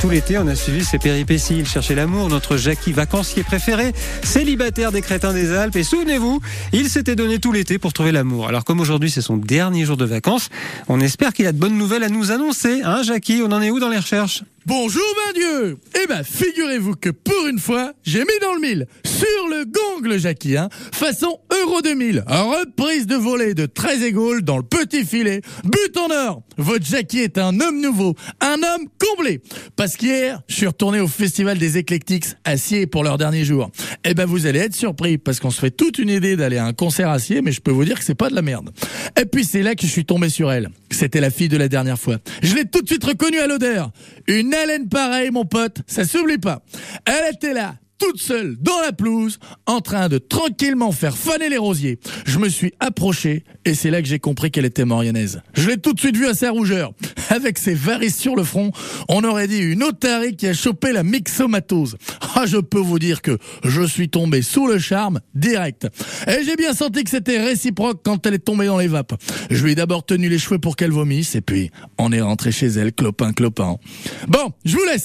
Tout l'été, on a suivi ses péripéties. Il cherchait l'amour, notre Jackie vacancier préféré, célibataire des crétins des Alpes. Et souvenez-vous, il s'était donné tout l'été pour trouver l'amour. Alors comme aujourd'hui c'est son dernier jour de vacances, on espère qu'il a de bonnes nouvelles à nous annoncer. Hein Jackie, on en est où dans les recherches? Bonjour ben Dieu Eh ben figurez-vous que pour une fois, j'ai mis dans le mille, sur le gong le Jackie, hein, façon Euro 2000, reprise de volée de 13 égaules dans le petit filet, but en or Votre Jackie est un homme nouveau, un homme comblé Parce qu'hier, je suis retourné au Festival des Eclectics à Sier pour leur dernier jour. Eh ben vous allez être surpris, parce qu'on se fait toute une idée d'aller à un concert à Sier, mais je peux vous dire que c'est pas de la merde. Et puis c'est là que je suis tombé sur elle. C'était la fille de la dernière fois. Je l'ai tout de suite reconnue à l'odeur. Une haleine pareille, mon pote, ça s'oublie pas. Elle était là, toute seule dans la pelouse, en train de tranquillement faire faner les rosiers. Je me suis approché et c'est là que j'ai compris qu'elle était morianaise. Je l'ai tout de suite vue à sa rougeur. Avec ses varices sur le front, on aurait dit une otarie qui a chopé la myxomatose. Ah, je peux vous dire que je suis tombé sous le charme direct. Et j'ai bien senti que c'était réciproque quand elle est tombée dans les vapes. Je lui ai d'abord tenu les cheveux pour qu'elle vomisse et puis on est rentré chez elle clopin clopin. Bon, je vous laisse.